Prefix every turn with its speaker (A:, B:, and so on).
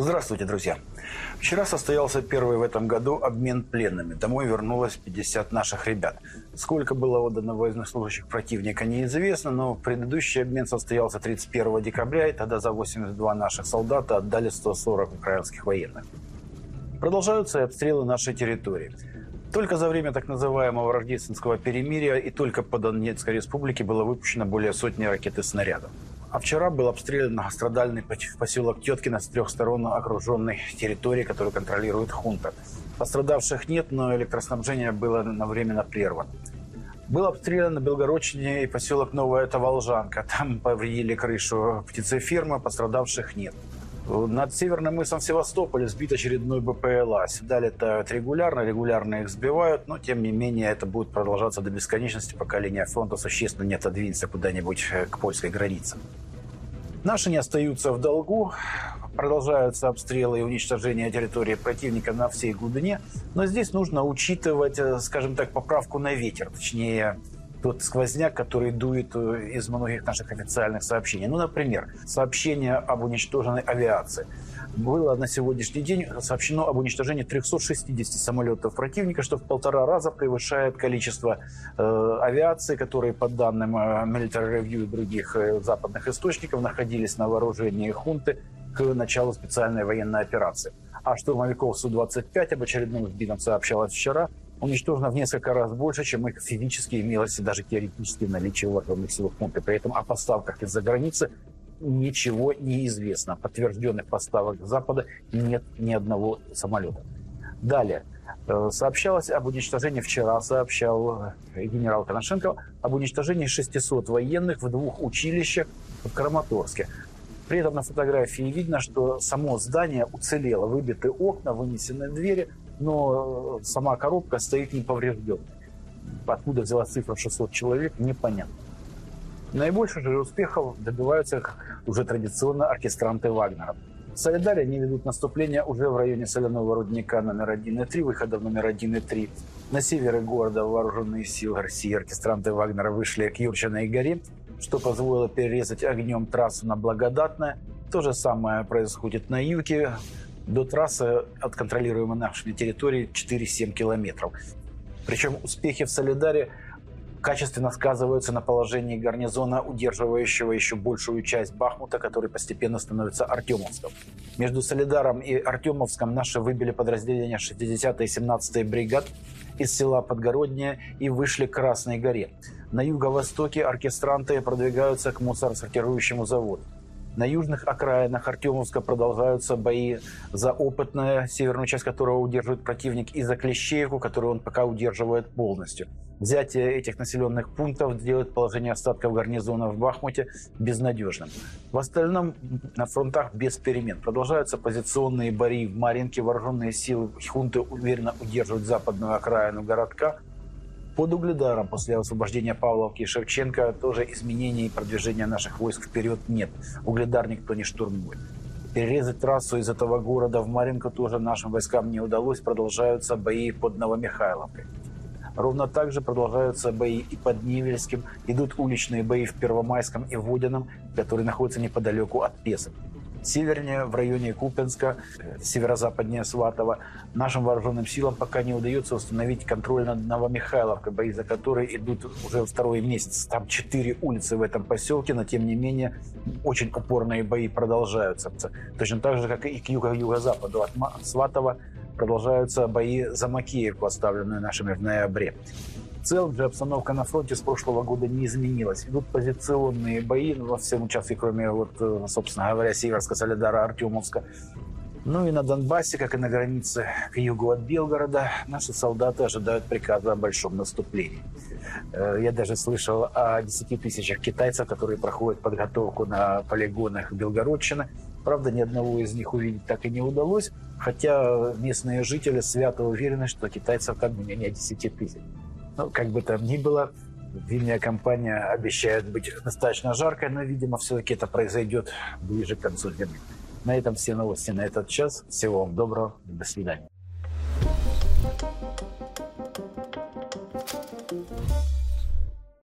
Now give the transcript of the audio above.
A: Здравствуйте, друзья. Вчера состоялся первый в этом году обмен пленными. Домой вернулось 50 наших ребят. Сколько было отдано военнослужащих противника, неизвестно, но предыдущий обмен состоялся 31 декабря, и тогда за 82 наших солдата отдали 140 украинских военных. Продолжаются и обстрелы нашей территории. Только за время так называемого рождественского перемирия и только по Донецкой республике было выпущено более сотни ракет и снарядов. А вчера был обстрелян многострадальный поселок Теткино с трех сторон окруженной территории, которую контролирует хунта. Пострадавших нет, но электроснабжение было навременно прервано. Был обстрелян на Белгородчине и поселок Новая Таволжанка. Там повредили крышу птицефермы, пострадавших нет. Над северным мысом Севастополя сбит очередной БПЛА. Сюда летают регулярно, регулярно их сбивают, но тем не менее это будет продолжаться до бесконечности, пока линия фронта существенно не отодвинется куда-нибудь э, к польской границе. Наши не остаются в долгу, продолжаются обстрелы и уничтожение территории противника на всей глубине, но здесь нужно учитывать, э, скажем так, поправку на ветер, точнее тот сквозняк, который дует э, из многих наших официальных сообщений. Ну, например, сообщение об уничтоженной авиации. Было на сегодняшний день сообщено об уничтожении 360 самолетов противника, что в полтора раза превышает количество э, авиации, которые, по данным э, Military Review и других э, западных источников, находились на вооружении хунты к началу специальной военной операции. А штурмовиков Су-25 об очередном сбитом сообщалось вчера – уничтожено в несколько раз больше, чем их физически имелось даже теоретически наличие в вооруженных силах пункта. При этом о поставках из-за границы ничего не известно. Подтвержденных поставок Запада нет ни одного самолета. Далее. Э, сообщалось об уничтожении, вчера сообщал э, генерал Коношенко, об уничтожении 600 военных в двух училищах в Краматорске. При этом на фотографии видно, что само здание уцелело. Выбиты окна, вынесены двери, но сама коробка стоит неповрежденной. Откуда взялась цифра 600 человек, непонятно. Наибольших же успехов добиваются уже традиционно оркестранты Вагнера. В Солидаре они ведут наступление уже в районе соляного рудника номер 1 и 3, выходов номер 1 и 3. На севере города вооруженные силы России оркестранты Вагнера вышли к Юрчиной горе, что позволило перерезать огнем трассу на Благодатное. То же самое происходит на юге, до трассы от контролируемой нашей территории 4-7 километров. Причем успехи в Солидаре качественно сказываются на положении гарнизона, удерживающего еще большую часть Бахмута, который постепенно становится Артемовском. Между Солидаром и Артемовском наши выбили подразделения 60 и 17 бригад из села Подгороднее и вышли к Красной горе. На юго-востоке оркестранты продвигаются к мусоросортирующему заводу. На южных окраинах Артемовска продолжаются бои за опытную северную часть которого удерживает противник, и за Клещеевку, которую он пока удерживает полностью. Взятие этих населенных пунктов делает положение остатков гарнизона в Бахмуте безнадежным. В остальном на фронтах без перемен. Продолжаются позиционные бои в Маринке. Вооруженные силы хунты уверенно удерживают западную окраину городка. Под Угледаром после освобождения Павловки и Шевченко тоже изменений и продвижения наших войск вперед нет. Угледар никто не штурмует. Перерезать трассу из этого города в Маринку тоже нашим войскам не удалось. Продолжаются бои под Новомихайловкой. Ровно так же продолжаются бои и под Невельским. Идут уличные бои в Первомайском и Водяном, которые находятся неподалеку от Песок севернее, в районе Купенска, северо-западнее Сватова. Нашим вооруженным силам пока не удается установить контроль над Новомихайловкой, бои за которые идут уже второй месяц. Там четыре улицы в этом поселке, но тем не менее очень упорные бои продолжаются. Точно так же, как и к юго-юго-западу от Сватова продолжаются бои за Макеевку, оставленные нашими в ноябре целом же обстановка на фронте с прошлого года не изменилась. Идут позиционные бои во всем участке, кроме, вот, э, собственно говоря, Северска, Солидара, Артемовска. Ну и на Донбассе, как и на границе к югу от Белгорода, наши солдаты ожидают приказа о большом наступлении. Э, я даже слышал о 10 тысячах китайцев, которые проходят подготовку на полигонах Белгородчины. Правда, ни одного из них увидеть так и не удалось, хотя местные жители свято уверены, что китайцев как бы не 10 тысяч. Ну, как бы там ни было, Зимняя кампания обещает быть достаточно жаркой, но, видимо, все-таки это произойдет ближе к концу зимы. На этом все новости на этот час. Всего вам доброго. До свидания.